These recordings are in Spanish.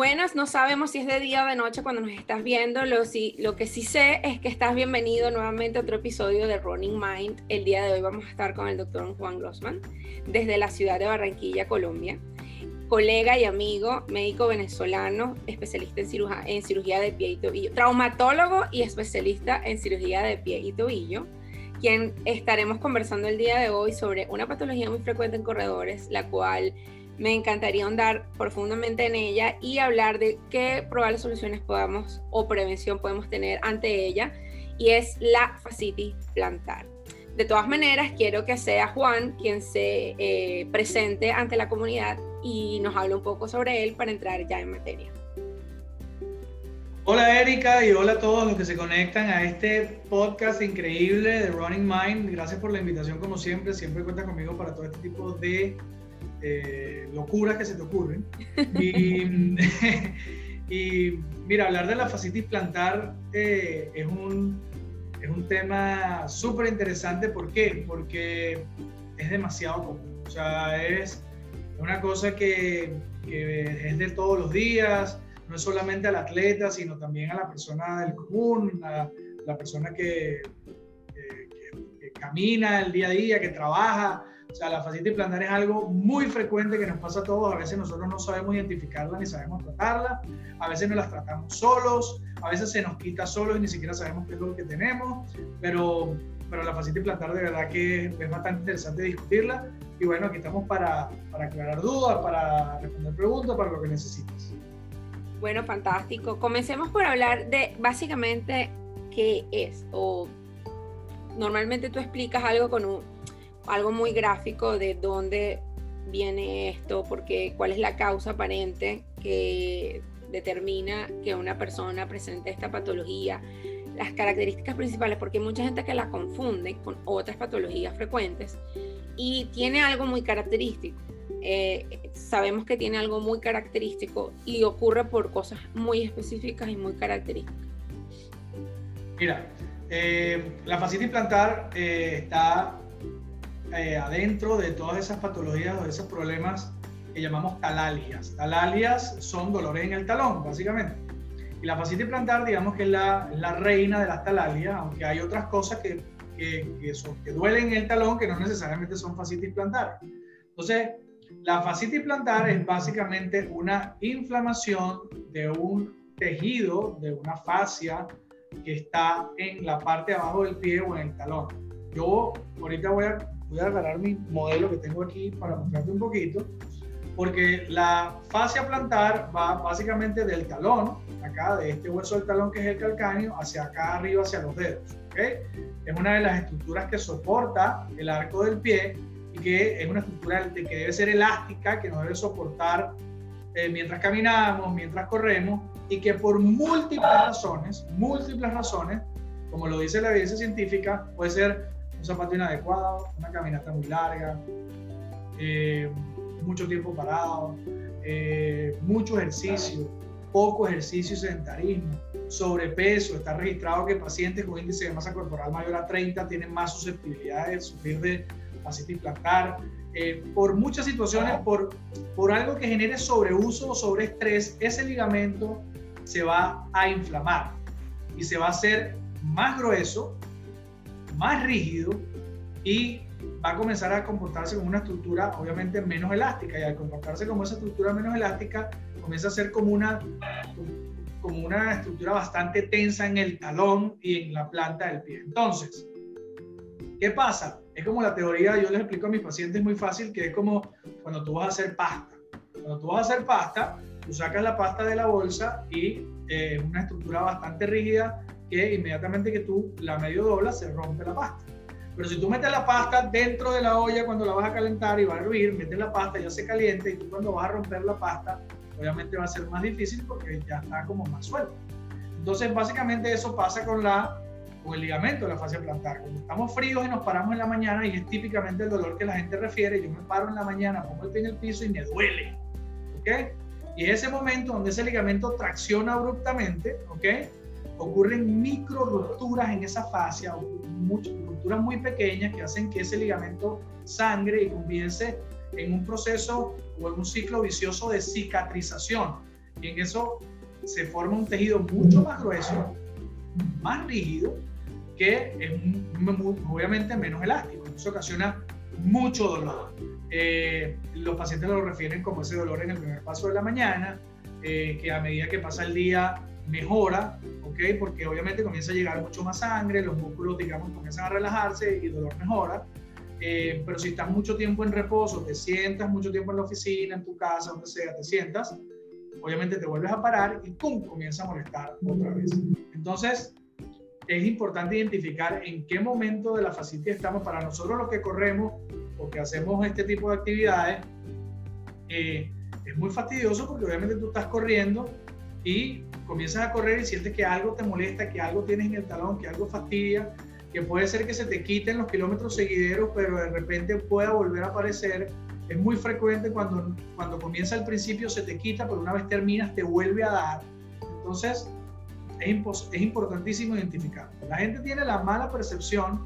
Buenas, no sabemos si es de día o de noche cuando nos estás viendo. Lo, si, lo que sí sé es que estás bienvenido nuevamente a otro episodio de Running Mind. El día de hoy vamos a estar con el doctor Juan Grossman desde la ciudad de Barranquilla, Colombia. Colega y amigo, médico venezolano, especialista en, cirugía, en cirugía de pie y tobillo, traumatólogo y especialista en cirugía de pie y tobillo quien estaremos conversando el día de hoy sobre una patología muy frecuente en corredores, la cual me encantaría ahondar profundamente en ella y hablar de qué probables soluciones podamos o prevención podemos tener ante ella, y es la fascitis plantar. De todas maneras, quiero que sea Juan quien se eh, presente ante la comunidad y nos hable un poco sobre él para entrar ya en materia. Hola Erika y hola a todos los que se conectan a este podcast increíble de Running Mind. Gracias por la invitación como siempre. Siempre cuenta conmigo para todo este tipo de eh, locuras que se te ocurren. Y, mira, hablar de la fascitis plantar eh, es, un, es un tema súper interesante. ¿Por qué? Porque es demasiado común. O sea, es una cosa que, es de todos los días no es solamente al atleta, sino también a la persona del común, a la persona que, que, camina el día a día, que trabaja. O sea, la fascitis plantar es algo muy frecuente que nos pasa a todos. A veces nosotros no sabemos identificarla ni sabemos tratarla. A veces nos las tratamos solos. A veces se nos quita solos y ni siquiera sabemos qué es lo que tenemos. Pero, pero la fascitis plantar de verdad que es bastante interesante discutirla. Y bueno, aquí estamos para, para aclarar dudas, para responder preguntas, para lo que necesites. Bueno, fantástico. Comencemos por hablar de básicamente qué es o normalmente tú explicas algo con un, algo muy gráfico de dónde viene esto, porque cuál es la causa aparente que determina que una persona presente esta patología, las características principales, porque hay mucha gente que la confunde con otras patologías frecuentes y tiene algo muy característico. Eh, sabemos que tiene algo muy característico y ocurre por cosas muy específicas y muy características. Mira, eh, la fascitis plantar eh, está adentro de todas esas patologías o esos problemas que llamamos talalias. Talalias son dolores en el talón, básicamente. Y la fascitis plantar, digamos que es la, reina de las talalias, aunque hay otras cosas que, que duelen en el talón que no necesariamente son fascitis plantar. Entonces, la fascitis plantar es básicamente una inflamación de un tejido, de una fascia que está en la parte de abajo del pie o en el talón. Yo ahorita voy a, voy a agarrar mi modelo que tengo aquí para mostrarte un poquito, porque la fascia plantar va básicamente del talón, acá de este hueso del talón que es el calcáneo, hacia acá arriba, hacia los dedos. ¿okay? Es una de las estructuras que soporta el arco del pie y que es una estructura que debe ser elástica, que nos debe soportar eh, mientras caminamos, mientras corremos, y que por múltiples razones, múltiples razones, como lo dice la evidencia científica, puede ser un zapato inadecuado, una caminata muy larga, eh, mucho tiempo parado, eh, mucho ejercicio, poco ejercicio y sedentarismo, sobrepeso. Está registrado que pacientes con índice de masa corporal mayor a 30 tienen más susceptibilidad de sufrir de fascitis plantar, eh, por muchas situaciones, por, por algo que genere sobreuso o sobreestrés, ese ligamento se va a inflamar y se va a hacer más grueso, más rígido y va a comenzar a comportarse como una estructura obviamente menos elástica y al comportarse como esa estructura menos elástica comienza a ser como una como una estructura bastante tensa en el talón y en la planta del pie. Entonces, ¿qué pasa? Es como la teoría, yo les explico a mis pacientes muy fácil, que es como cuando tú vas a hacer pasta. Cuando tú vas a hacer pasta, tú sacas la pasta de la bolsa y eh, una estructura bastante rígida que inmediatamente que tú la medio doblas se rompe la pasta. Pero si tú metes la pasta dentro de la olla cuando la vas a calentar y va a hervir, metes la pasta, ya se caliente y tú cuando vas a romper la pasta, obviamente va a ser más difícil porque ya está como más suelto. Entonces, básicamente eso pasa con la con el ligamento de la fascia plantar. Cuando estamos fríos y nos paramos en la mañana, y es típicamente el dolor que la gente refiere, yo me paro en la mañana, pongo el pie en el piso y me duele. ¿Ok? Y es ese momento donde ese ligamento tracciona abruptamente, ¿ok? Ocurren micro rupturas en esa fascia, muchas rupturas muy pequeñas que hacen que ese ligamento sangre y comience en un proceso o en un ciclo vicioso de cicatrización. Y en eso se forma un tejido mucho más grueso, más rígido, que es obviamente menos elástico. Eso ocasiona mucho dolor. Eh, los pacientes lo refieren como ese dolor en el primer paso de la mañana, eh, que a medida que pasa el día mejora, ¿ok? Porque obviamente comienza a llegar mucho más sangre, los músculos, digamos, comienzan a relajarse y el dolor mejora. Eh, pero si estás mucho tiempo en reposo, te sientas mucho tiempo en la oficina, en tu casa, donde sea, te sientas, obviamente te vuelves a parar y ¡pum! comienza a molestar otra vez. Entonces, es importante identificar en qué momento de la fascitis estamos. Para nosotros los que corremos o que hacemos este tipo de actividades, eh, es muy fastidioso porque obviamente tú estás corriendo y comienzas a correr y sientes que algo te molesta, que algo tienes en el talón, que algo fastidia, que puede ser que se te quiten los kilómetros seguideros, pero de repente pueda volver a aparecer. Es muy frecuente cuando, cuando comienza al principio se te quita, pero una vez terminas te vuelve a dar. Entonces, es, es importantísimo identificar. La gente tiene la mala percepción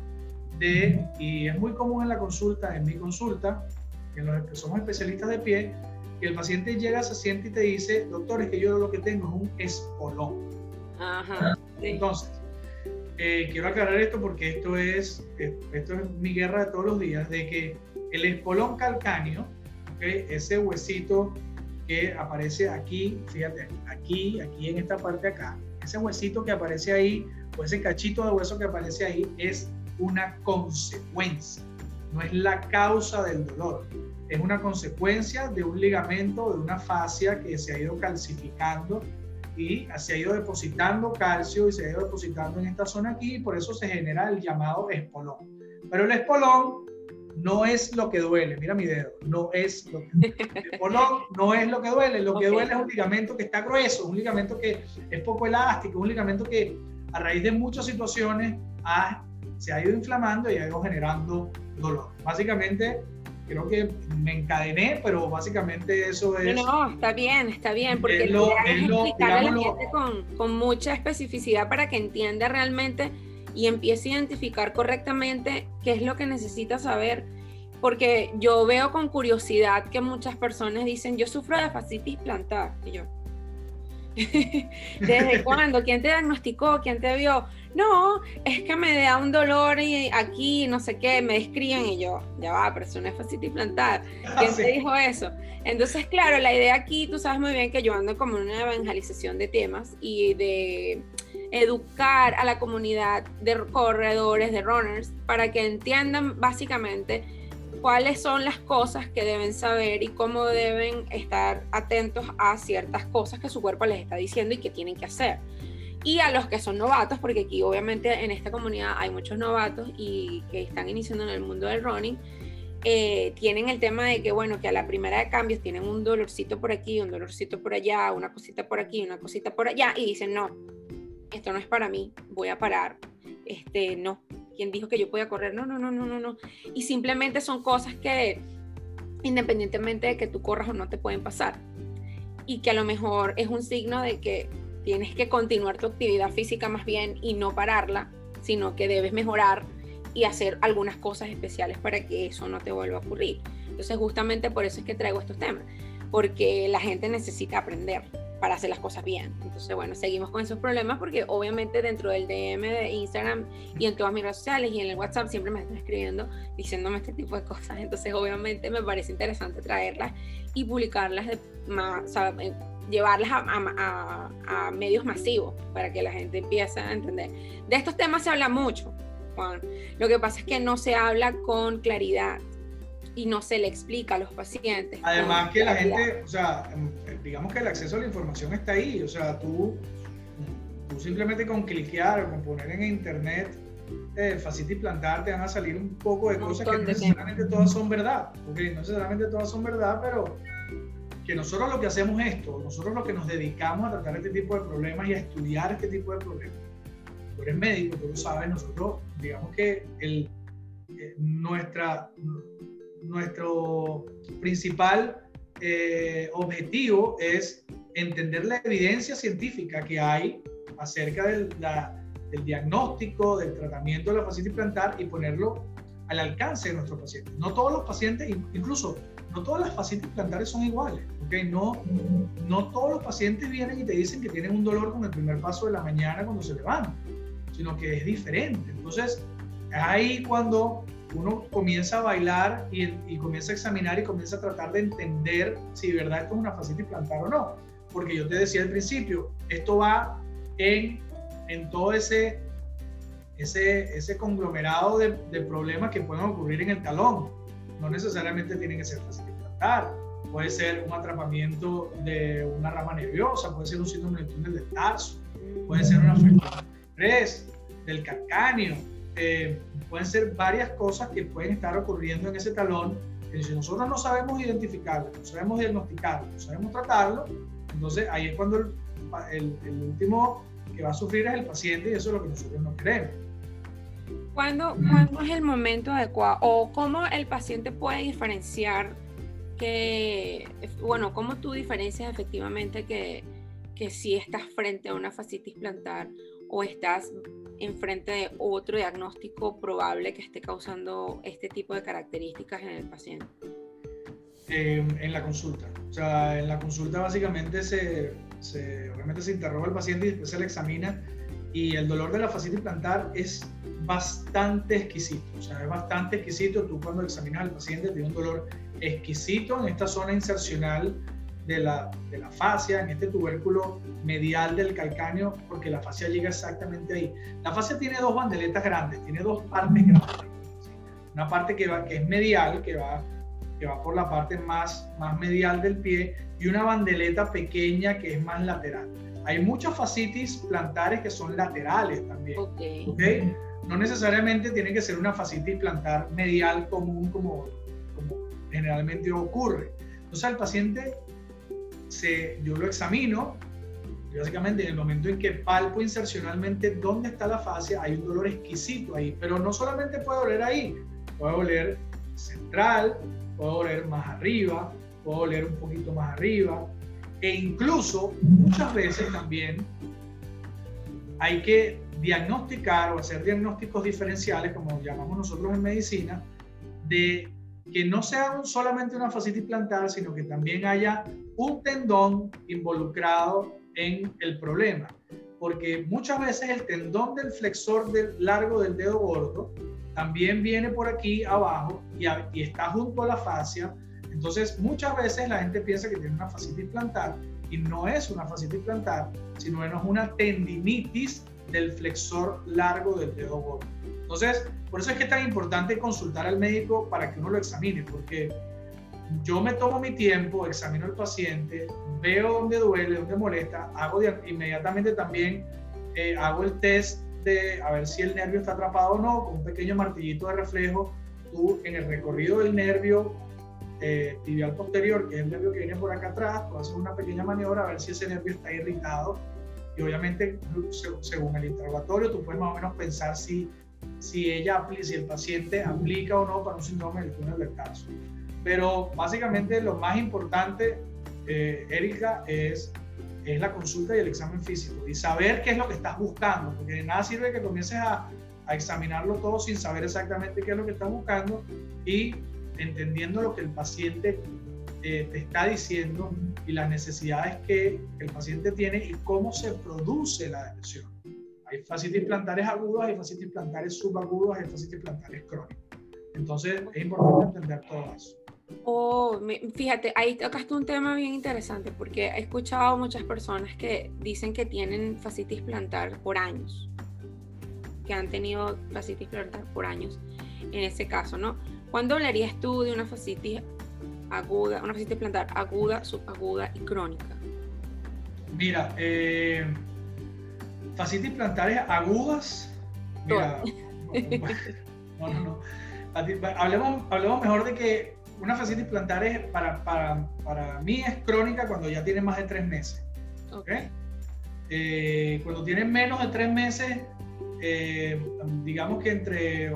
de, y es muy común en la consulta, en mi consulta, en los que somos especialistas de pie, que el paciente llega, se siente y te dice, doctor, es que yo lo que tengo es un espolón. Ajá, Entonces, eh, quiero aclarar esto porque esto es, esto es mi guerra de todos los días, de que el espolón calcáneo, ese huesito que aparece aquí, fíjate, aquí, aquí en esta parte acá, ese huesito que aparece ahí o ese cachito de hueso que aparece ahí es una consecuencia, no es la causa del dolor. Es una consecuencia de un ligamento, de una fascia que se ha ido calcificando y se ha ido depositando calcio y se ha ido depositando en esta zona aquí y por eso se genera el llamado espolón. Pero el espolón no es lo que duele, mira mi dedo, no es lo que duele. El polón no es lo que duele, lo que duele es un ligamento que está grueso, un ligamento que es poco elástico, un ligamento que a raíz de muchas situaciones se ha ido inflamando y ha ido generando dolor. Básicamente, creo que me encadené, pero básicamente eso es... No, no está bien, está bien, porque lo, es, explicarle a la gente con, con mucha especificidad para que entienda realmente y empiece a identificar correctamente qué es lo que necesita saber. Porque yo veo con curiosidad que muchas personas dicen, yo sufro de fascitis plantar. Y yo, ¿desde cuándo? ¿Quién te diagnosticó? ¿Quién te vio? No, es que me da un dolor y aquí, no sé qué, me describen y yo, ya va, pero es una fascitis plantar. ¿Quién ah, te dijo eso? Entonces, claro, la idea aquí, tú sabes muy bien que yo ando como en una evangelización de temas y de educar a la comunidad de corredores, de runners, para que entiendan básicamente cuáles son las cosas que deben saber y cómo deben estar atentos a ciertas cosas que su cuerpo les está diciendo y que tienen que hacer. Y a los que son novatos, porque aquí obviamente en esta comunidad hay muchos novatos y que están iniciando en el mundo del running, eh, tienen el tema de que, bueno, que a la primera de cambios tienen un dolorcito por aquí, un dolorcito por allá, una cosita por aquí, una cosita por allá, y dicen, no, esto no es para mí, voy a parar, este, no, ¿quién dijo que yo podía correr? No, no, no, no, no, no. Y simplemente son cosas que independientemente de que tú corras o no te pueden pasar. Y que a lo mejor es un signo de que tienes que continuar tu actividad física más bien y no pararla, sino que debes mejorar y hacer algunas cosas especiales para que eso no te vuelva a ocurrir. Entonces justamente por eso es que traigo estos temas, porque la gente necesita aprender para hacer las cosas bien. Entonces, bueno, seguimos con esos problemas porque obviamente dentro del DM de Instagram y en todas mis redes sociales y en el WhatsApp siempre me están escribiendo diciéndome este tipo de cosas. Entonces, obviamente me parece interesante traerlas y publicarlas, de más, eh, llevarlas a, a, medios masivos para que la gente empiece a entender. De estos temas se habla mucho, Juan. Lo que pasa es que no se habla con claridad y no se le explica a los pacientes. Además que la gente, o sea, em, digamos que el acceso a la información está ahí, o sea, tú, tú simplemente con cliquear o con poner en internet eh, y plantar te van a salir un poco de cosas que no necesariamente todas son verdad, porque no necesariamente todas son verdad, pero que nosotros lo que hacemos esto, nosotros lo que nos dedicamos a tratar este tipo de problemas y a estudiar este tipo de problemas. Tú eres médico, tú lo sabes, nosotros, digamos que el, eh, nuestra, nuestro principal eh, objetivo es entender la evidencia científica que hay acerca del, del, diagnóstico, del tratamiento de la fascitis plantar y ponerlo al alcance de nuestros pacientes. No todos los pacientes, incluso no todas las fascitis plantares son iguales, ¿ok? No, no todos los pacientes vienen y te dicen que tienen un dolor con el primer paso de la mañana cuando se levantan, sino que es diferente. Entonces, ahí cuando uno comienza a bailar y, y, comienza a examinar y comienza a tratar de entender si de verdad esto es una fascitis plantar o no. Porque yo te decía al principio, esto va en, en todo ese, ese, ese conglomerado de, de problemas que pueden ocurrir en el talón no necesariamente tiene que ser fácil tratar. Puede ser un atrapamiento de una rama nerviosa, puede ser un síndrome del túnel del tarso, puede ser una afectación del del calcáneo, eh, pueden ser varias cosas que pueden estar ocurriendo en ese talón que si nosotros no sabemos identificarlo, no sabemos diagnosticarlo, no sabemos tratarlo, entonces ahí es cuando el, el último que va a sufrir es el paciente y eso es lo que nosotros no queremos. ¿Cuándo, ¿Cuándo, es el momento adecuado o cómo el paciente puede diferenciar que, bueno, cómo tú diferencias efectivamente que, que si estás frente a una fascitis plantar o estás enfrente de otro diagnóstico probable que esté causando este tipo de características en el paciente? Eh, en la consulta. O sea, en la consulta básicamente se, se, obviamente se interroga al paciente y después se le examina y el dolor de la fascitis plantar es bastante exquisito, o sea, es bastante exquisito. Tú cuando examinas al paciente tiene un dolor exquisito en esta zona insercional de la, de la fascia, en este tubérculo medial del calcáneo, porque la fascia llega exactamente ahí. La fascia tiene dos bandeletas grandes, tiene dos partes grandes. Una parte que, va, que es medial, que va, que va por la parte más, más medial del pie, y una bandeleta pequeña que es más lateral. Hay muchas fascitis plantares que son laterales también. Okay. ¿okay? no necesariamente tiene que ser una fascitis plantar medial común como, generalmente ocurre. Entonces al paciente, se, yo lo examino, básicamente en el momento en que palpo insercionalmente dónde está la fascia, hay un dolor exquisito ahí, pero no solamente puede doler ahí, puede doler central, puede doler más arriba, puede doler un poquito más arriba, e incluso muchas veces también hay que diagnosticar o hacer diagnósticos diferenciales, como llamamos nosotros en medicina, de que no sea solamente una fascitis plantar, sino que también haya un tendón involucrado en el problema. Porque muchas veces el tendón del flexor largo del dedo gordo también viene por aquí abajo y, y está junto a la fascia. Entonces, muchas veces la gente piensa que tiene una fascitis plantar y no es una fascitis plantar, sino es una tendinitis del flexor largo del dedo gordo. Entonces, por eso es que es tan importante consultar al médico para que uno lo examine, porque yo me tomo mi tiempo, examino al paciente, veo dónde duele, dónde molesta, hago inmediatamente también eh, hago el test de a ver si el nervio está atrapado o no, con un pequeño martillito de reflejo, tú en el recorrido del nervio eh, tibial posterior, que es el nervio que viene por acá atrás, tú haces una pequeña maniobra a ver si ese nervio está irritado y obviamente según el interrogatorio tú puedes más o menos pensar si, si, ella, si el paciente aplica o no para un síndrome del túnel del tarso. Pero básicamente lo más importante, eh, Erika, es, es la consulta y el examen físico y saber qué es lo que estás buscando, porque de nada sirve que comiences a, a examinarlo todo sin saber exactamente qué es lo que estás buscando y entendiendo lo que el paciente eh, te está diciendo y las necesidades que el paciente tiene y cómo se produce la depresión. Hay fascitis plantares agudas, hay fascitis plantares subagudas, hay fascitis plantares crónicas. Entonces es importante entender todo eso. Oh, fíjate, ahí tocaste un tema bien interesante porque he escuchado muchas personas que dicen que tienen fascitis plantar por años, que han tenido fascitis plantar por años en ese caso, ¿no? ¿Cuándo hablarías tú de una fascitis aguda, una fascitis plantar aguda, subaguda y crónica? Mira, eh, fascitis plantares agudas. Mira, no, no, no. Hablemos, hablemos mejor de que una fascitis plantar para, para, para, mí es crónica cuando ya tiene más de tres meses. Okay. Eh, cuando tiene menos de tres meses, eh, digamos que entre,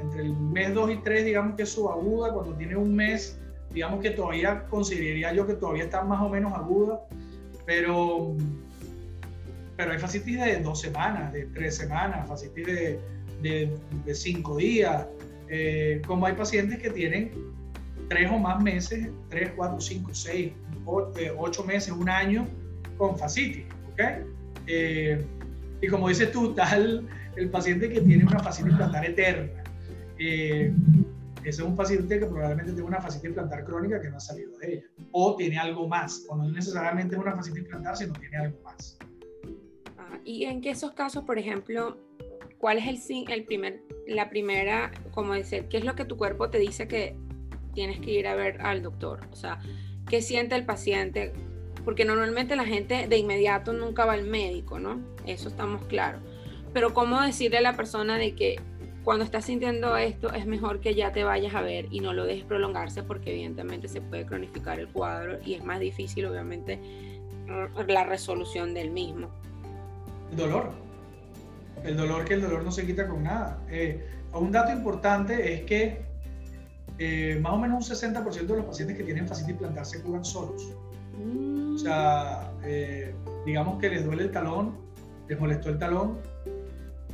entre el mes 2 y 3, digamos que es subaguda. Cuando tiene un mes, digamos que todavía consideraría yo que todavía está más o menos aguda, pero, pero hay fascitis de dos semanas, de tres semanas, fascitis de, de, cinco días. Eh, como hay pacientes que tienen tres o más meses, tres, cuatro, cinco, seis, eh, ocho meses, un año con fascitis, ¿ok? Eh, y como dices tú, tal el paciente que tiene una fascitis plantar eterna. ese es un paciente que probablemente tiene una fascitis plantar crónica que no ha salido de ella. O tiene algo más, o no necesariamente es una fascitis plantar, sino tiene algo más. Ah, y en que esos casos, por ejemplo, ¿cuál es el, el primer, la primera, como decir, qué es lo que tu cuerpo te dice que tienes que ir a ver al doctor? O sea, ¿qué siente el paciente? Porque normalmente la gente de inmediato nunca va al médico, ¿no? Eso estamos claros. Pero ¿cómo decirle a la persona de que cuando estás sintiendo esto es mejor que ya te vayas a ver y no lo dejes prolongarse porque evidentemente se puede cronificar el cuadro y es más difícil obviamente la resolución del mismo? Dolor el dolor que el dolor no se quita con nada. Eh, un dato importante es que eh, más o menos un 60% de los pacientes que tienen fascitis plantar se curan solos. O sea, eh, digamos que les duele el talón, les molestó el talón,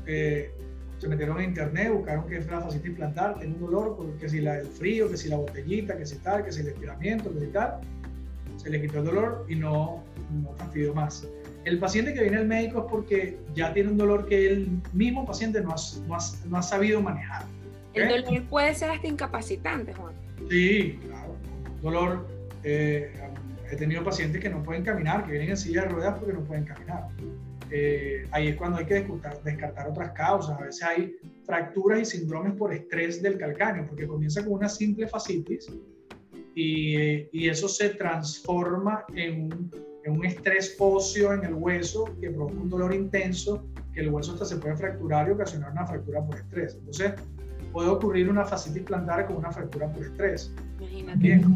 se metieron en internet, buscaron qué es la fascitis plantar, tienen un dolor, que si la, el frío, que si la botellita, que si tal, que si el estiramiento, que si tal, se le quitó el dolor y no, no fastidió más. El paciente que viene al médico es porque ya tiene un dolor que el mismo paciente no ha, sabido manejar. El dolor puede ser hasta incapacitante, Juan. Sí, claro. Dolor. Eh, he tenido pacientes que no pueden caminar, que vienen en silla de ruedas porque no pueden caminar. Eh, ahí es cuando hay que descartar, descartar, otras causas. A veces hay fracturas y síndromes por estrés del calcáneo, porque comienza con una simple fascitis y, y eso se transforma en un en un estrés óseo en el hueso que provoca un dolor intenso, que el hueso hasta se puede fracturar y ocasionar una fractura por estrés. Entonces, puede ocurrir una fascitis plantar con una fractura por estrés. Imagínate.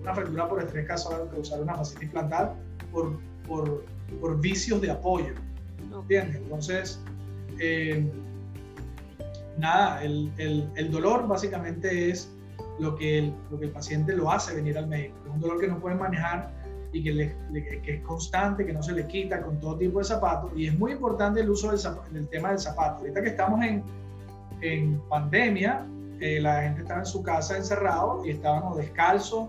una fractura por estrés causar una fascitis plantar por, por, por vicios de apoyo. ¿Entiendes? Entonces, eh, nada, el, el, el, dolor básicamente es lo que, el, lo que el paciente lo hace venir al médico. Es un dolor que no puede manejar y que, que, es constante, que no se le quita con todo tipo de zapatos. Y es muy importante el uso del, tema del zapato. Ahorita que estamos en, en pandemia, eh, la gente estaba en su casa encerrado y estaban descalzos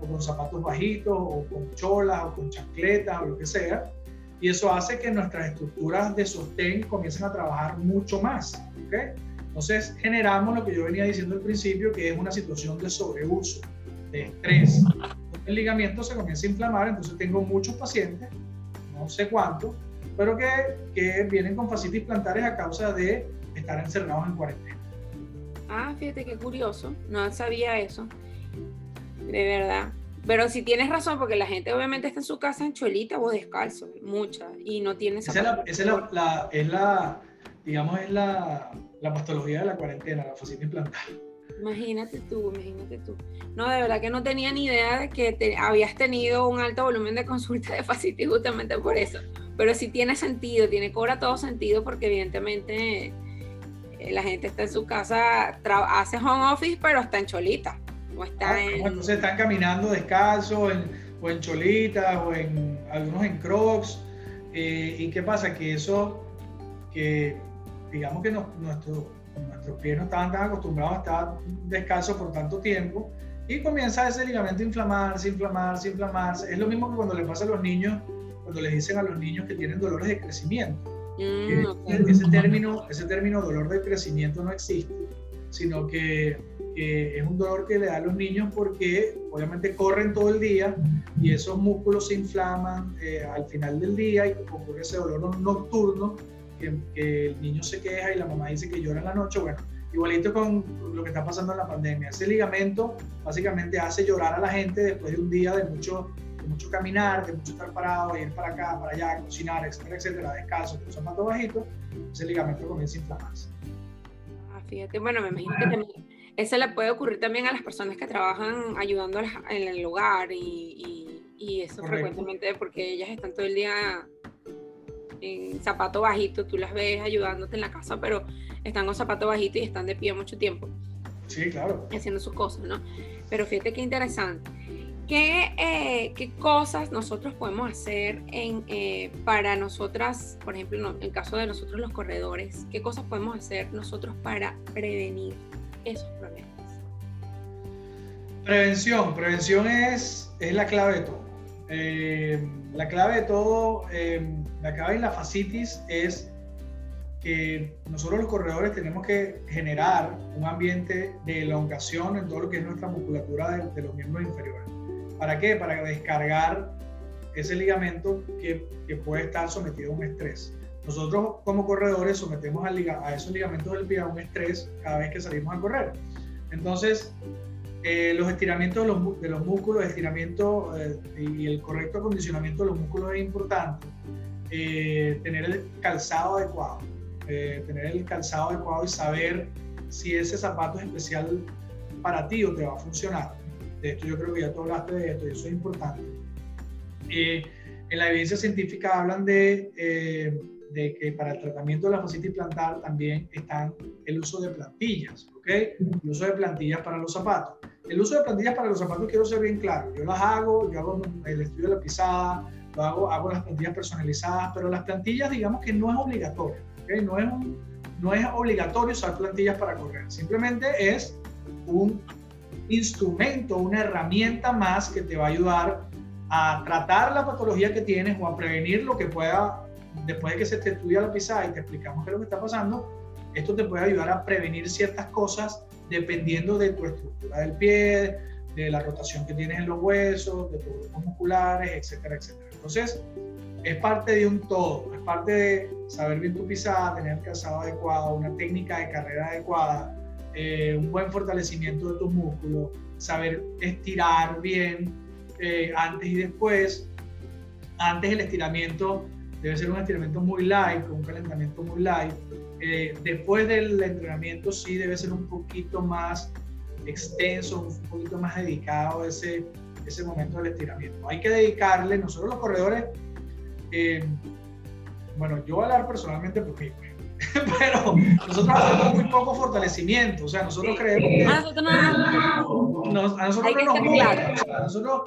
o con zapatos bajitos o con cholas o con chancletas o lo que sea. Y eso hace que nuestras estructuras de sostén comiencen a trabajar mucho más. ¿okay? Entonces generamos lo que yo venía diciendo al principio, que es una situación de sobreuso, de estrés el ligamento se comienza a inflamar, entonces tengo muchos pacientes, no sé cuántos, pero que, que vienen con fascitis plantares a causa de estar encerrados en cuarentena. Ah, fíjate qué curioso, no sabía eso, de verdad. Pero si tienes razón, porque la gente obviamente está en su casa en cholita o descalzo, mucha, y no tiene esa, esa es, la, es la, digamos, es la, la patología de la cuarentena, la fascitis plantar. Imagínate tú, imagínate tú. No, de verdad que no tenía ni idea de que te, habías tenido un alto volumen de consulta de fascitis justamente por eso. Pero sí tiene sentido, tiene cobra todo sentido porque evidentemente la gente está en su casa, hace home office, pero está en cholita. O está ah, en... Entonces están caminando descalzo o en cholita o en algunos en crocs. Eh, ¿Y qué pasa? Que eso, que digamos que nuestro nuestros pies no estaban tan acostumbrados a estar descalzos por tanto tiempo y comienza ese ligamento a inflamarse, inflamarse, inflamarse. Es lo mismo que cuando le pasa a los niños, cuando les dicen a los niños que tienen dolores de crecimiento. Mm, ese, término, ese término dolor de crecimiento no existe, sino que, es un dolor que le da a los niños porque obviamente corren todo el día y esos músculos se inflaman eh, al final del día y ocurre ese dolor nocturno que, el niño se queja y la mamá dice que llora en la noche, bueno, igualito con lo que está pasando en la pandemia. Ese ligamento básicamente hace llorar a la gente después de un día de mucho, de mucho caminar, de mucho estar parado, ir para acá, para allá, cocinar, etcétera, etcétera, descalzo, con zapatos bajitos, ese ligamento comienza a inflamarse. Ah, fíjate, bueno, me imagino que también, eso le puede ocurrir también a las personas que trabajan ayudando en el hogar y, y, eso frecuentemente porque ellas están todo el día en zapato bajito, tú las ves ayudándote en la casa, pero están con zapato bajito y están de pie mucho tiempo. Sí, claro. Haciendo sus cosas, ¿no? Pero fíjate qué interesante. ¿Qué, eh, qué cosas nosotros podemos hacer en, eh, para nosotras, por ejemplo, en el caso de nosotros los corredores, qué cosas podemos hacer nosotros para prevenir esos problemas? Prevención, prevención es, es la clave de todo. Eh, la clave de todo, eh, la clave de la fascitis es que nosotros los corredores tenemos que generar un ambiente de elongación en todo lo que es nuestra musculatura de, los miembros inferiores. ¿Para qué? Para descargar ese ligamento que, puede estar sometido a un estrés. Nosotros como corredores sometemos a, a esos ligamentos del pie a un estrés cada vez que salimos a correr. Entonces, eh, los estiramientos de los, músculos, estiramiento eh, y el correcto acondicionamiento de los músculos es importante. Eh, tener el calzado adecuado, tener el calzado adecuado y saber si ese zapato es especial para ti o te va a funcionar. De esto yo creo que ya tú hablaste de esto y eso es importante. en la evidencia científica hablan de de que para el tratamiento de la fascitis plantar también está el uso de plantillas, ¿ok? El uso de plantillas para los zapatos. El uso de plantillas para los zapatos quiero ser bien claro. Yo las hago, yo hago el estudio de la pisada, lo hago, hago las plantillas personalizadas, pero las plantillas digamos que no es obligatorio, ¿ok? No es, no es obligatorio usar plantillas para correr. Simplemente es un instrumento, una herramienta más que te va a ayudar a tratar la patología que tienes o a prevenir lo que pueda después de que se te estudia la pisada y te explicamos qué es lo que está pasando, esto te puede ayudar a prevenir ciertas cosas dependiendo de tu estructura del pie, de la rotación que tienes en los huesos, de tus grupos musculares, etcétera, etcétera. Entonces, es parte de un todo, es parte de saber bien tu pisada, tener el calzado adecuado, una técnica de carrera adecuada, eh, un buen fortalecimiento de tus músculos, saber estirar bien eh, antes y después. Antes el estiramiento debe ser un estiramiento muy light, un calentamiento muy light. Eh, después del entrenamiento sí debe ser un poquito más extenso, un poquito más dedicado ese, ese momento del estiramiento. Hay que dedicarle, nosotros los corredores, eh, bueno, yo hablar personalmente por mí, pero nosotros hacemos muy poco fortalecimiento, o sea, nosotros creemos que... A nosotros no nos, a nosotros, nosotros,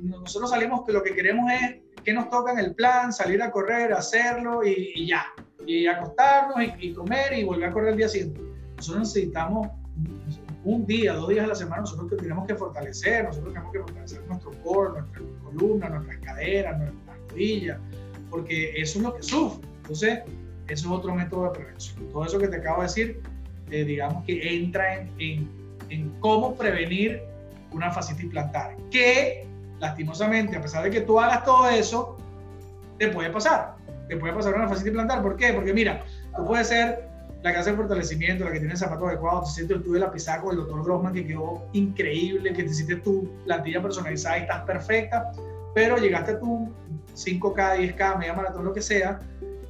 nosotros salimos que lo que queremos es ¿qué nos toca en el plan? Salir a correr, hacerlo y, ya. Y acostarnos y, comer y volver a correr el día siguiente. Nosotros necesitamos un día, dos días a la semana, nosotros tenemos que fortalecer, nosotros tenemos que fortalecer nuestro core, nuestra columna, nuestras caderas, nuestras rodillas, porque eso es lo que sufre. Entonces, eso es otro método de prevención. Todo eso que te acabo de decir, eh, digamos que entra en, en, en cómo prevenir una fascitis plantar, que lastimosamente, a pesar de que tú hagas todo eso, te puede pasar. Te puede pasar una fascitis plantar. ¿Por qué? Porque mira, tú puedes ser la que hace el fortalecimiento, la que tiene el zapato adecuado, te hiciste el de la con el doctor Grossman que quedó increíble, que te hiciste tu plantilla personalizada y estás perfecta, pero llegaste a tu 5K, 10K, media maratón, lo que sea,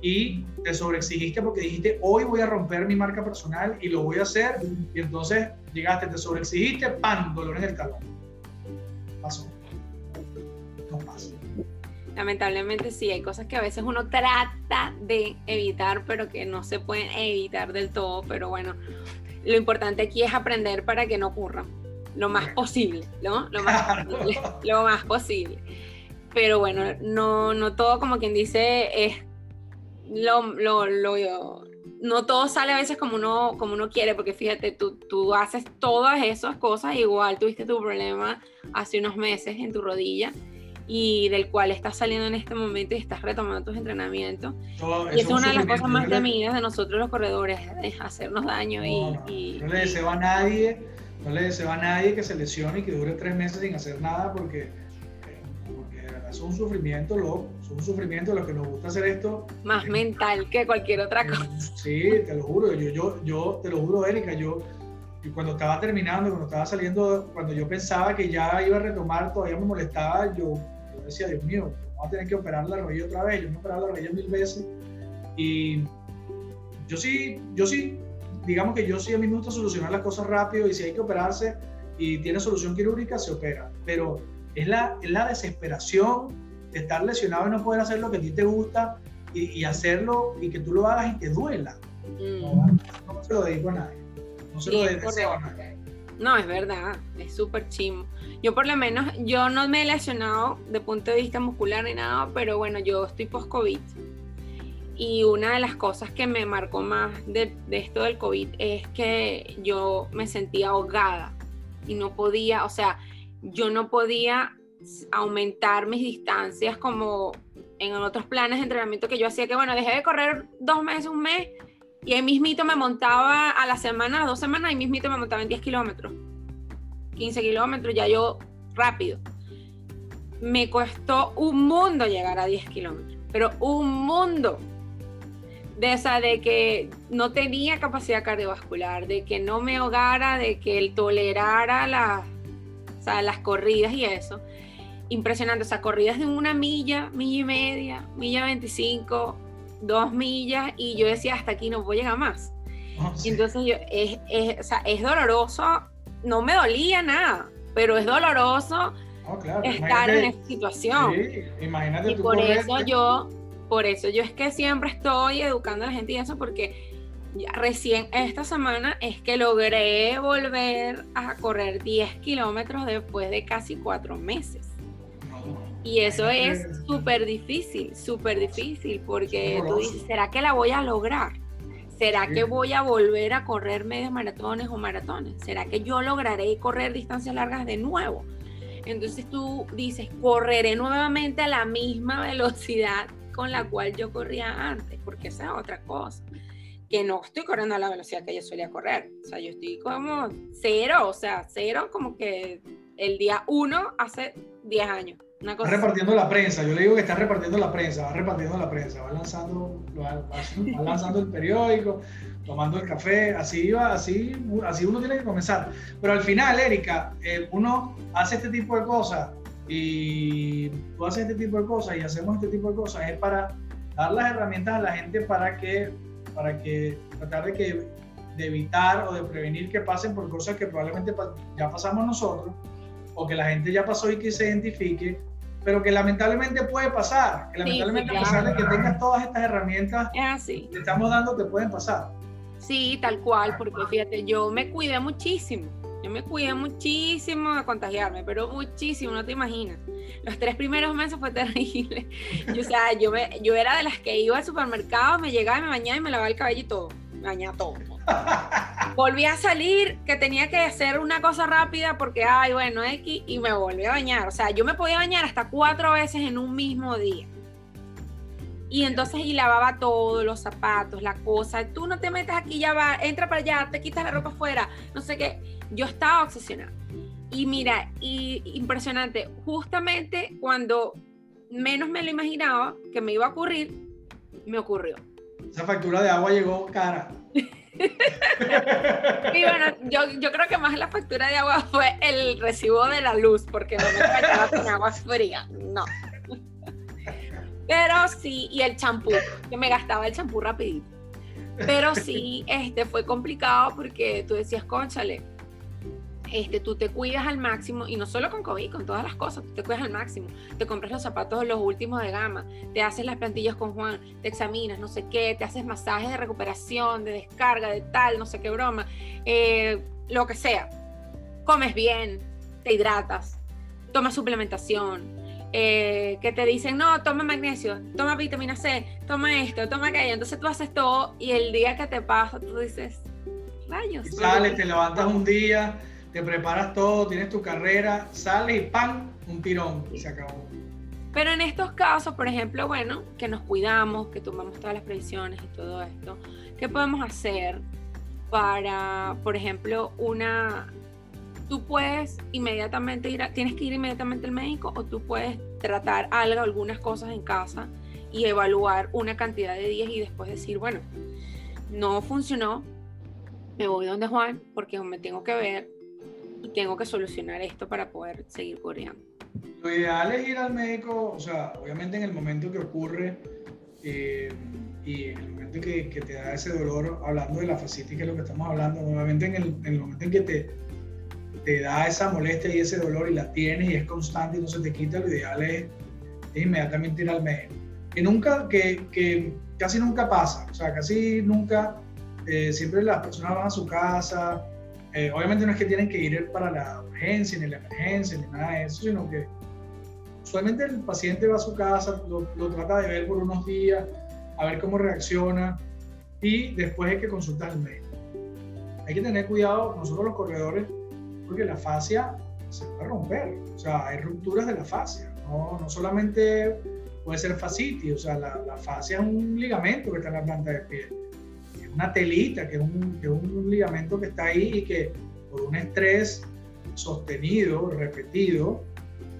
y te sobreexigiste porque dijiste, hoy voy a romper mi marca personal y lo voy a hacer, y entonces llegaste, te sobreexigiste, ¡pam! Dolor en el talón. Pasó. Lamentablemente sí, hay cosas que a veces uno trata de evitar, pero que no se pueden evitar del todo. Pero bueno, lo importante aquí es aprender para que no ocurra lo más posible, ¿no? Lo más posible. lo más posible. Pero bueno, no, no todo como quien dice es lo, lo, lo, no todo sale a veces como uno, como uno quiere, porque fíjate, tú, tú haces todas esas cosas, igual tuviste tu problema hace unos meses en tu rodilla y del cual estás saliendo en este momento y estás retomando tus entrenamientos. y es una de las cosas más temidas de nosotros los corredores, es hacernos daño y, no, le deseo a nadie, no le deseo a nadie que se lesione y que dure tres meses sin hacer nada porque, es un sufrimiento loco, es un sufrimiento lo que nos gusta hacer esto. Más mental que cualquier otra cosa. Sí, te lo juro, yo, yo, yo te lo juro, Erika, yo y cuando estaba terminando, cuando estaba saliendo, cuando yo pensaba que ya iba a retomar, todavía me molestaba, yo, decía, Dios mío, vamos a tener que operar la rodilla otra vez. Yo me he operado la rodilla mil veces. Y yo sí, yo sí, digamos que yo sí a mí me gusta solucionar las cosas rápido y si hay que operarse y tiene solución quirúrgica, se opera. Pero es la, es la desesperación de estar lesionado y no poder hacer lo que a ti te gusta y, hacerlo y que tú lo hagas y te duela. Mm. No, se lo dedico a nadie. No se lo deseo a nadie. No, es verdad, es súper chimo. Yo por lo menos, yo no me he lesionado de punto de vista muscular ni nada, pero bueno, yo estoy post-COVID. Y una de las cosas que me marcó más de, esto del COVID es que yo me sentía ahogada. y no podía, o sea, yo no podía aumentar mis distancias como en otros planes de entrenamiento que yo hacía, que bueno, dejé de correr dos meses, un mes, y ahí mismito me montaba a la semana, dos semanas, y mismito me montaba en 10 kilómetros, 15 kilómetros, ya yo rápido. Me costó un mundo llegar a 10 kilómetros, pero un mundo. De esa, de que no tenía capacidad cardiovascular, de que no me ahogara, de que él tolerara las, las corridas y eso impresionante. O sea, corridas de una milla, milla y media, milla 25, dos millas, y yo decía, hasta aquí no voy a llegar más. Oh, entonces yo, es, es, o sea, es doloroso, no me dolía nada, pero es doloroso oh, estar en esa situación. Sí, imagínate y por eso yo, por eso yo es que siempre estoy educando a la gente y eso, porque recién esta semana es que logré volver a correr 10 kilómetros después de casi cuatro meses. Y eso es súper difícil, súper difícil, porque tú dices, ¿será que la voy a lograr? ¿Será que voy a volver a correr medios maratones o maratones? ¿Será que yo lograré correr distancias largas de nuevo? Entonces tú dices, correré nuevamente a la misma velocidad con la cual yo corría antes, porque esa es otra cosa. Que no estoy corriendo a la velocidad que yo solía correr. O sea, yo estoy como cero, o sea, cero como que el día uno hace 10 años. Una cosa repartiendo la prensa, yo le digo que está repartiendo la prensa, va repartiendo la prensa, va lanzando, va, lanzando el periódico, tomando el café, así va, así, así uno tiene que comenzar. Pero al final, Erika, eh, uno hace este tipo de cosas y tú haces este tipo de cosas y hacemos este tipo de cosas, es para dar las herramientas a la gente para que, para que tratar de que de evitar o de prevenir que pasen por cosas que probablemente ya pasamos nosotros o que la gente ya pasó y que se identifique pero que lamentablemente puede pasar, que lamentablemente a pesar de que tengas todas estas herramientas que te estamos dando, te pueden pasar. Sí, tal cual, porque fíjate, yo me cuidé muchísimo, yo me cuidé muchísimo de contagiarme, pero muchísimo, no te imaginas. Los tres primeros meses fue terrible. Yo, o sea, yo, me, yo era de las que iba al supermercado, me llegaba y me bañaba y me lavaba el cabello y todo, me bañaba todo. volví a salir, que tenía que hacer una cosa rápida porque, ay, bueno, X, y me volví a bañar. O sea, yo me podía bañar hasta cuatro veces en un mismo día. Y entonces, y lavaba todos los zapatos, la cosa. Tú no te metes aquí, ya va, entra para allá, te quitas la ropa afuera, no sé qué. Yo estaba obsesionada. Y mira, y impresionante, justamente cuando menos me lo imaginaba que me iba a ocurrir, me ocurrió. Esa factura de agua llegó cara. y bueno, yo, yo, creo que más la factura de agua fue el recibo de la luz, porque no me con agua fría, no. Pero sí, y el champú, que me gastaba el champú rapidito. Pero sí, este fue complicado porque tú decías, conchale, este, tú te cuidas al máximo y no solo con COVID, con todas las cosas, tú te cuidas al máximo. Te compras los zapatos los últimos de gama, te haces las plantillas con Juan, te examinas, no sé qué, te haces masajes de recuperación, de descarga, de tal, no sé qué broma, eh, lo que sea. Comes bien, te hidratas, tomas suplementación. Eh, que te dicen, no, toma magnesio, toma vitamina C, toma esto, toma aquello. Entonces tú haces todo y el día que te pasa, tú dices, rayos. sales, te levantas un día, te preparas todo, tienes tu carrera, sales y ¡pam! Un tirón, se acabó. Pero en estos casos, por ejemplo, bueno, que nos cuidamos, que tomamos todas las previsiones y todo esto, ¿qué podemos hacer para, por ejemplo, una... Tú puedes inmediatamente ir, tienes que ir inmediatamente al médico o tú puedes tratar algo, algunas cosas en casa y evaluar una cantidad de días y después decir, bueno, no funcionó, me voy donde Juan porque me tengo que ver, y tengo que solucionar esto para poder seguir corriendo. Lo ideal es ir al médico, o sea, obviamente en el momento que ocurre eh, y en el momento que, te da ese dolor, hablando de la fascitis, que es lo que estamos hablando, obviamente en el momento en que te, te da esa molestia y ese dolor y la tienes y es constante y no se te quita, lo ideal es, inmediatamente ir al médico. Que nunca, que, que, casi nunca pasa, o sea, casi nunca, eh, siempre las personas van a su casa, eh, obviamente no es que tienen que ir para la urgencia, ni la emergencia, ni nada de eso, sino que usualmente el paciente va a su casa, lo, trata de ver por unos días, a ver cómo reacciona y después hay que consultar al médico. Hay que tener cuidado, nosotros los corredores, porque la fascia se puede romper. O sea, hay rupturas de la fascia. No, no solamente puede ser fascitis, o sea, la, la, fascia es un ligamento que está en la planta de pie. Es una telita, que es un, que es un ligamento que está ahí y que por un estrés sostenido, repetido,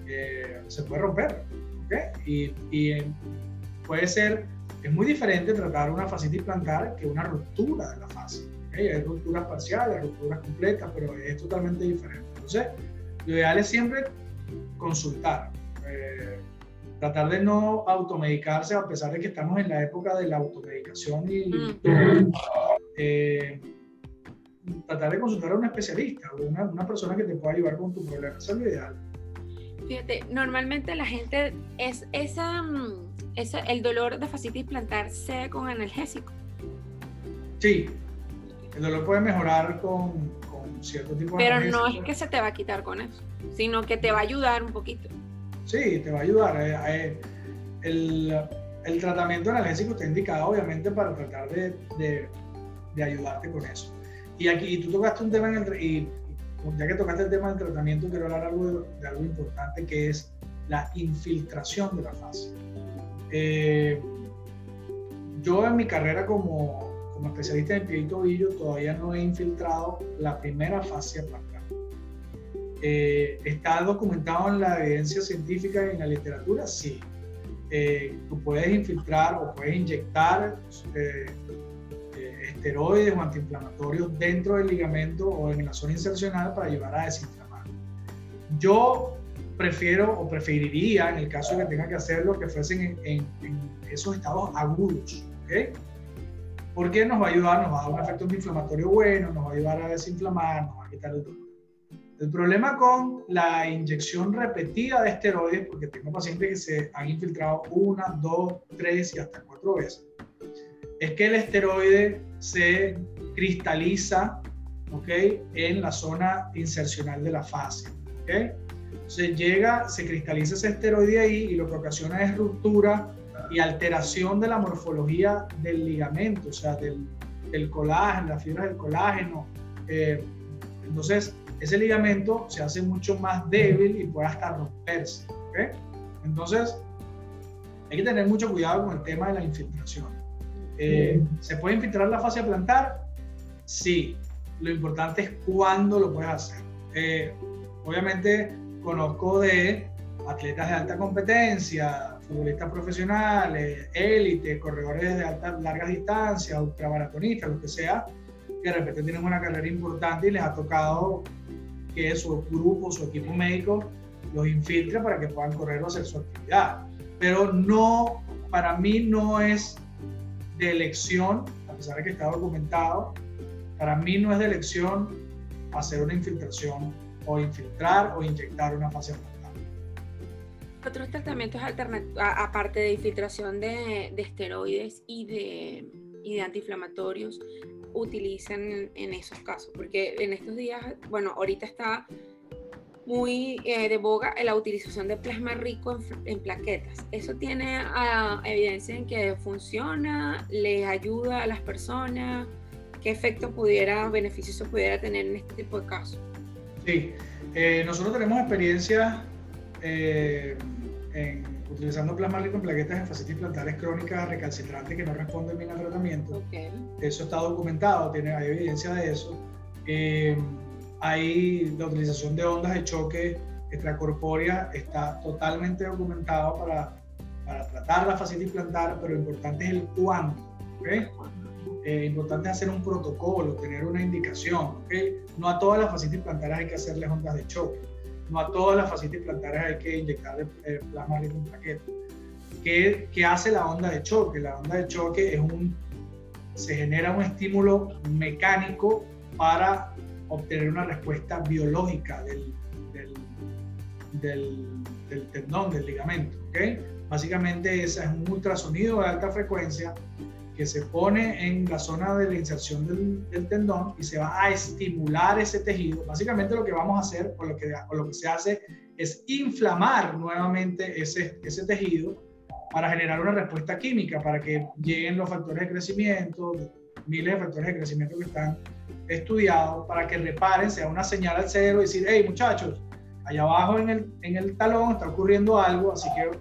eh, se puede romper. ¿okay? Y, y puede ser, es muy diferente tratar una fascitis plantar que una ruptura de la fascia. Hay rupturas parciales, rupturas completas, pero es totalmente diferente. Entonces, lo ideal es siempre consultar. Eh, tratar de no automedicarse a pesar de que estamos en la época de la automedicación y mm. eh, tratar de consultar a un especialista o una, una, persona que te pueda ayudar con tu problema. Eso es lo ideal. Fíjate, normalmente la gente es esa, mm, esa el dolor de fascitis plantar sea con analgésico. Sí, el dolor puede mejorar con, con cierto tipo de Pero no es que se te va a quitar con eso, sino que te va a ayudar un poquito. Sí, te va a ayudar. Eh, eh, el, el, tratamiento analgésico está indicado obviamente para tratar de, de, de ayudarte con eso. Y aquí tú tocaste un tema, en el, y ya que tocaste el tema del tratamiento, quiero hablar algo de, algo importante que es la infiltración de la fascia. Eh, yo en mi carrera como, como especialista en pie y tobillo todavía no he infiltrado la primera fascia plantar. Eh, ¿Está documentado en la evidencia científica y en la literatura? Sí. Eh, tú puedes infiltrar o puedes inyectar eh, esteroides o antiinflamatorios dentro del ligamento o en la zona insercional para ayudar a desinflamar. Yo prefiero o preferiría, en el caso de que tenga que hacerlo, que fuesen en, esos estados agudos, ¿ok? Porque nos va a ayudar, nos va a dar un efecto antiinflamatorio bueno, nos va a ayudar a desinflamar, nos va a quitar el dolor. El problema con la inyección repetida de esteroides, porque tengo pacientes que se han infiltrado una, dos, tres y hasta cuatro veces, es que el esteroide se cristaliza ¿okay? en la zona insercional de la fascia. ¿okay? Se llega, se cristaliza ese esteroide ahí y lo que ocasiona es ruptura y alteración de la morfología del ligamento, o sea, del, del colágeno, las fibras del colágeno. Eh, entonces, ese ligamento se hace mucho más débil y puede hasta romperse. ¿okay? Entonces, hay que tener mucho cuidado con el tema de la infiltración. Eh, ¿Se puede infiltrar la fascia plantar? Sí. Lo importante es cuándo lo puedes hacer. Eh, obviamente conozco de atletas de alta competencia, futbolistas profesionales, élites, corredores de altas, largas distancias, ultramaratonistas, lo que sea, que de repente tienen una carrera importante y les ha tocado que su grupo, su equipo médico los infiltre para que puedan correr o hacer su actividad. Pero no, para mí no es de elección, a pesar de que está documentado, para mí no es de elección hacer una infiltración o infiltrar o inyectar una plantar. Otros tratamientos alternativos, aparte de infiltración de, esteroides y de, y antiinflamatorios, utilizan en esos casos? Porque en estos días, bueno, ahorita está muy eh, de boga la utilización de plasma rico en, plaquetas. ¿Eso tiene ah, evidencia en que funciona? ¿Les ayuda a las personas? ¿Qué efecto pudiera, beneficios pudiera tener en este tipo de casos? Sí, eh, nosotros tenemos experiencia eh, en, utilizando plasma rico en plaquetas en fascitis plantares crónicas recalcitrantes que no responden bien al tratamiento. Eso está documentado, tiene, hay evidencia de eso hay la utilización de ondas de choque extracorpórea, está totalmente documentado para, para tratar la fascitis plantar, pero lo importante es el cuándo. ¿okay? Eh, importante es hacer un protocolo, tener una indicación. ¿okay? No a todas las fascitis plantares hay que hacerles ondas de choque. No a todas las fascitis plantares hay que inyectarle plasma en plaqueta. ¿Qué, ¿Qué hace la onda de choque? La onda de choque es un, se genera un estímulo mecánico para obtener una respuesta biológica del, del, del, tendón, del ligamento. ¿okay? Básicamente ese es un ultrasonido de alta frecuencia que se pone en la zona de la inserción del, del, tendón y se va a estimular ese tejido. Básicamente lo que vamos a hacer o lo que, o lo que se hace es inflamar nuevamente ese, ese tejido para generar una respuesta química, para que lleguen los factores de crecimiento, miles de factores de crecimiento que están estudiado para que reparen, sea una señal al cerebro decir, hey muchachos, allá abajo en el, en el talón está ocurriendo algo, así que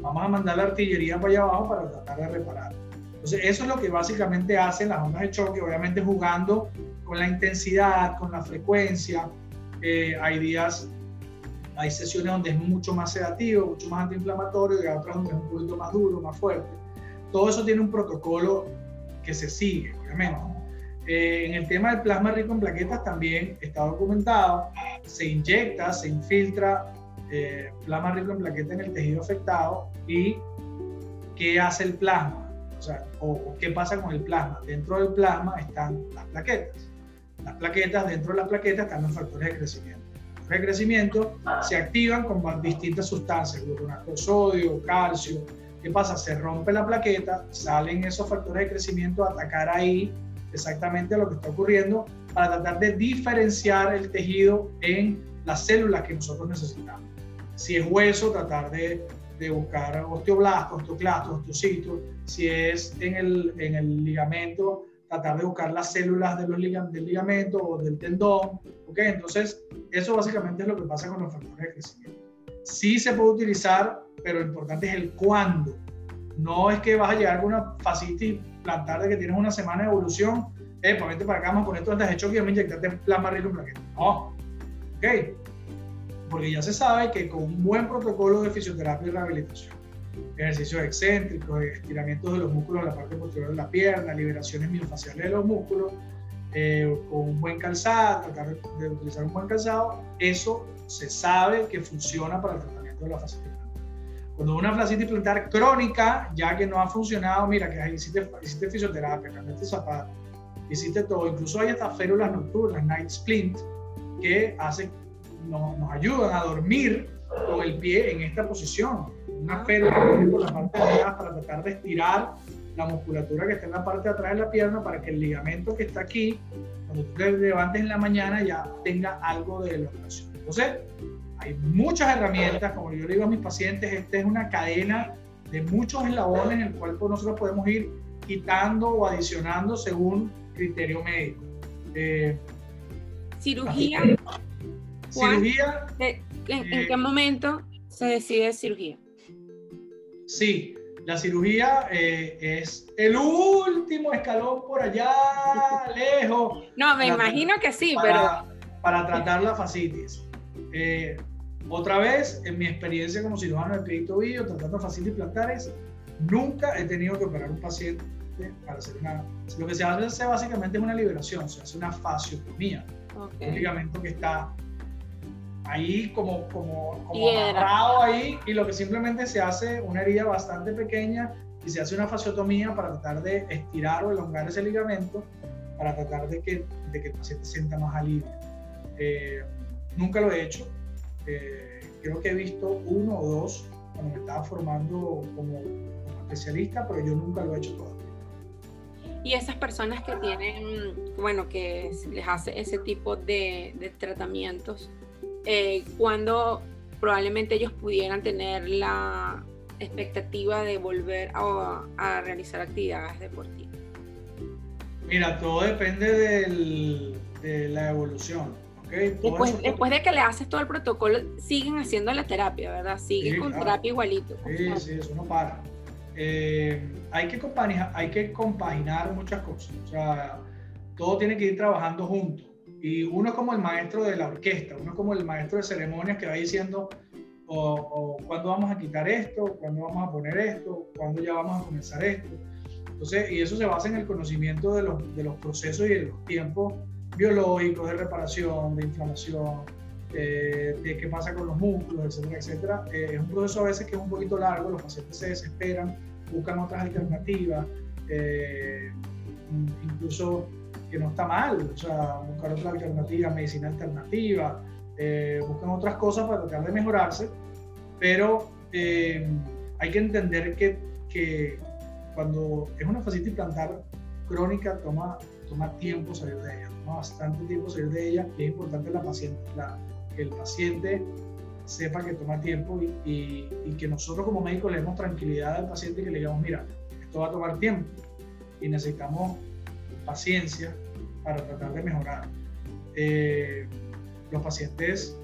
vamos a mandar la artillería para allá abajo para tratar de reparar. Entonces, eso es lo que básicamente hacen las ondas de choque, obviamente jugando con la intensidad, con la frecuencia. Eh, hay días, hay sesiones donde es mucho más sedativo, mucho más antiinflamatorio y otras donde es un poquito más duro, más fuerte. Todo eso tiene un protocolo que se sigue, obviamente. Eh, en el tema del plasma rico en plaquetas también está documentado, se inyecta, se infiltra eh, plasma rico en plaquetas en el tejido afectado y ¿qué hace el plasma? O sea, qué pasa con el plasma. Dentro del plasma están las plaquetas. Las plaquetas, dentro de las plaquetas están los factores de crecimiento. Los de crecimiento se activan con distintas sustancias, gluconato sodio, calcio. ¿Qué pasa? Se rompe la plaqueta, salen esos factores de crecimiento a atacar ahí exactamente lo que está ocurriendo para tratar de diferenciar el tejido en las células que nosotros necesitamos. Si es hueso, tratar de, de buscar osteoblastos, osteoclastos, osteocitos. Si es en el, en el ligamento, tratar de buscar las células de los del ligamento o del tendón. ¿okay? Entonces, eso básicamente es lo que pasa con los factores de crecimiento. Sí se puede utilizar, pero lo importante es el cuándo. No es que vas a llegar con una fascitis plantar de que tienes una semana de evolución, eh, para acá, vamos a poner todas las hecho que me inyectarte plasma rico en plaquetas. No, ok. Porque ya se sabe que con un buen protocolo de fisioterapia y rehabilitación, ejercicios excéntricos, estiramientos de los músculos de la parte posterior de la pierna, liberaciones miofaciales de los músculos, eh, con un buen calzado, tratar de utilizar un buen calzado, eso se sabe que funciona para el tratamiento de la fascitis cuando una fascitis plantar crónica, ya que no ha funcionado, mira, que hiciste, hiciste fisioterapia, cambiaste zapatos, hiciste todo, incluso hay estas férulas nocturnas, night splint, que hacen, nos, nos, ayudan a dormir con el pie en esta posición. Una ah. férula por la parte de atrás para tratar de estirar la musculatura que está en la parte de atrás de la pierna para que el ligamento que está aquí, cuando tú te levantes en la mañana, ya tenga algo de elongación. Entonces, hay muchas herramientas, como yo le digo a mis pacientes, esta es una cadena de muchos eslabones en el cual pues, nosotros podemos ir quitando o adicionando según criterio médico. Eh, cirugía. Cirugía. ¿En, eh, qué momento se decide cirugía? Sí, la cirugía eh, es el último escalón por allá, lejos. No, me imagino que sí, para, pero... Para tratar la fascitis. Otra vez, en mi experiencia como cirujano de pie y tratando fascitis plantares, nunca he tenido que operar un paciente para hacer una... Lo que se hace básicamente es una liberación, se hace una fasciotomía. Un ligamento que está ahí como, como, como amarrado ahí y lo que simplemente se hace una herida bastante pequeña y se hace una fasciotomía para tratar de estirar o elongar ese ligamento para tratar de que, de que el paciente sienta más alivio. Eh, nunca lo he hecho, creo que he visto uno o dos cuando me estaba formando como, especialista, pero yo nunca lo he hecho todavía. Y esas personas que tienen, bueno, que les hace ese tipo de, de tratamientos, eh, cuando probablemente ellos pudieran tener la expectativa de volver a, a realizar actividades deportivas? Mira, todo depende del, de la evolución. Después, después, de que le haces todo el protocolo, siguen haciendo la terapia, ¿verdad? Siguen con terapia igualito. Sí, sí, eso no para. Eh, hay, que compaginar, hay que compaginar muchas cosas. O sea, todo tiene que ir trabajando junto. Y uno es como el maestro de la orquesta, uno es como el maestro de ceremonias que va diciendo o, cuándo vamos a quitar esto, cuándo vamos a poner esto, cuándo ya vamos a comenzar esto. Entonces, y eso se basa en el conocimiento de los, de los procesos y de los tiempos biológicos, de reparación, de inflamación, eh, de qué pasa con los músculos, etcétera, etcétera. Eh, es un proceso a veces que es un poquito largo, los pacientes se desesperan, buscan otras alternativas, eh, incluso que no está mal, o sea, buscar otra alternativa, medicina alternativa, buscan otras cosas para tratar de mejorarse, pero hay que entender que, que cuando es una fascitis plantar crónica toma, toma tiempo salir de ella bastante tiempo salir de ella y es importante la paciente, que el paciente sepa que toma tiempo y, y, que nosotros como médicos le demos tranquilidad al paciente y que le digamos, mira, esto va a tomar tiempo y necesitamos paciencia para tratar de mejorar. Eh, los pacientes,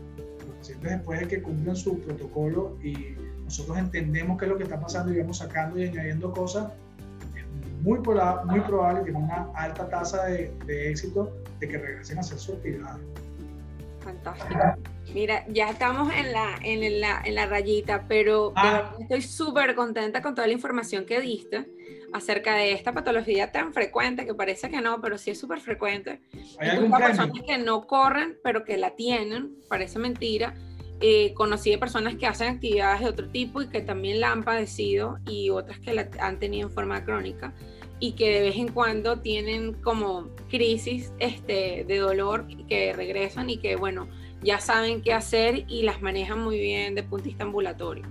los pacientes después de que cumplen su protocolo y nosotros entendemos qué es lo que está pasando y vamos sacando y añadiendo cosas, es muy, muy probable que tenga una alta tasa de, de éxito de que regresen a hacer su actividad. Fantástico. Mira, ya estamos en la, en la, en la rayita, pero ah. estoy súper contenta con toda la información que diste acerca de esta patología tan frecuente, que parece que no, pero sí es súper frecuente. Hay algunas personas que no corren, pero que la tienen, parece mentira. Eh, conocí de personas que hacen actividades de otro tipo y que también la han padecido y otras que la han tenido en forma crónica y que de vez en cuando tienen como crisis este, de dolor que regresan y que, bueno, ya saben qué hacer y las manejan muy bien de puntista ambulatorio.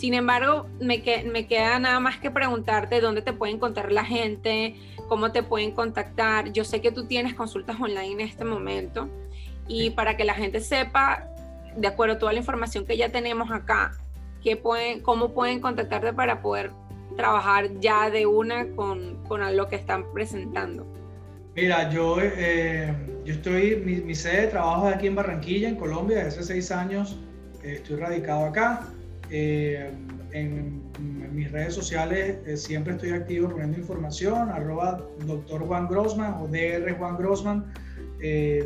Sin embargo, me, me queda nada más que preguntarte dónde te puede encontrar la gente, cómo te pueden contactar. Yo sé que tú tienes consultas online en este momento y para que la gente sepa, de acuerdo a toda la información que ya tenemos acá, qué pueden, cómo pueden contactarte para poder trabajar ya de una con, con lo que están presentando. Mira, yo, eh, yo estoy, mi, sede de trabajo es aquí en Barranquilla, en Colombia, desde hace seis años estoy radicado acá. Eh, en, mis redes sociales eh, siempre estoy activo poniendo información, arroba doctor Juan Grossman o DR Juan Grossman.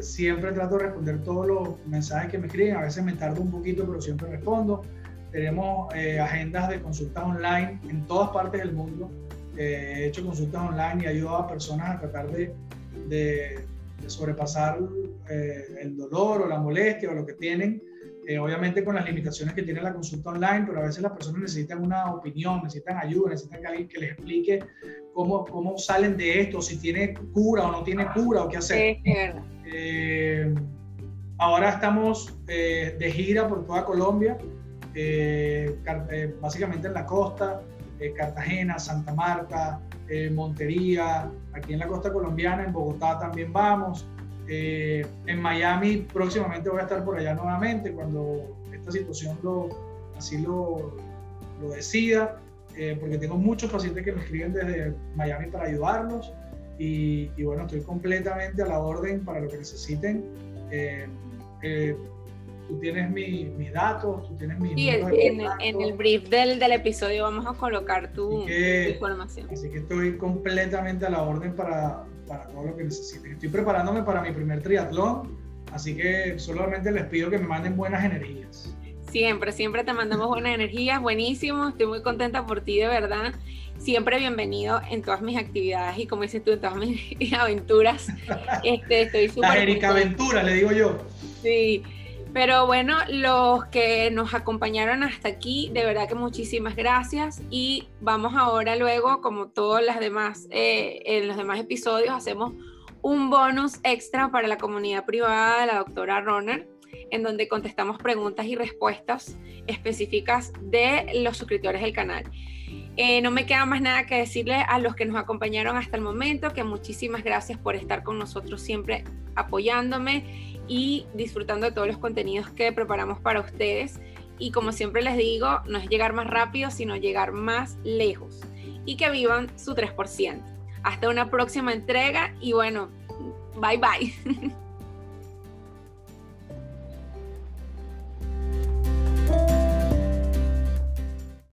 siempre trato de responder todos los mensajes que me escriben, a veces me tardo un poquito, pero siempre respondo. Tenemos agendas de consultas online en todas partes del mundo. he hecho consultas online y ayudo a personas a tratar de sobrepasar eh, el dolor o la molestia o lo que tienen, eh, obviamente con las limitaciones que tiene la consulta online, pero a veces las personas necesitan una opinión, necesitan ayuda, necesitan que alguien que les explique cómo, cómo salen de esto, si tiene cura o no tiene cura o qué hacer. Eh, ahora estamos de gira por toda Colombia, básicamente en la costa, Cartagena, Santa Marta, eh, Montería, aquí en la costa colombiana, en Bogotá también vamos. Eh, en Miami próximamente voy a estar por allá nuevamente cuando esta situación lo, así lo, lo decida, eh, porque tengo muchos pacientes que me escriben desde Miami para ayudarlos y, bueno, estoy completamente a la orden para lo que necesiten tú tienes mis datos, tú tienes mi... Sí, en, en, el brief del, del, episodio vamos a colocar tu, información. Así que estoy completamente a la orden para, para todo lo que necesiten. Estoy preparándome para mi primer triatlón, así que solamente les pido que me manden buenas energías. Siempre, siempre te mandamos buenas energías, buenísimo, estoy muy contenta por ti, de verdad. Siempre bienvenido en todas mis actividades y como dices tú, en todas mis aventuras. Este, estoy súper... La Erika Aventura, le digo yo. Sí, pero bueno, los que nos acompañaron hasta aquí, de verdad que muchísimas gracias. Y vamos ahora luego, como todos las demás, eh, en los demás episodios, hacemos un bonus extra para la comunidad privada de la doctora Roner, en donde contestamos preguntas y respuestas específicas de los suscriptores del canal. Eh, no me queda más nada que decirle a los que nos acompañaron hasta el momento que muchísimas gracias por estar con nosotros siempre apoyándome y disfrutando de todos los contenidos que preparamos para ustedes. Y como siempre les digo, no es llegar más rápido, sino llegar más lejos. Y que vivan su 3%. Hasta una próxima entrega y bueno, bye bye.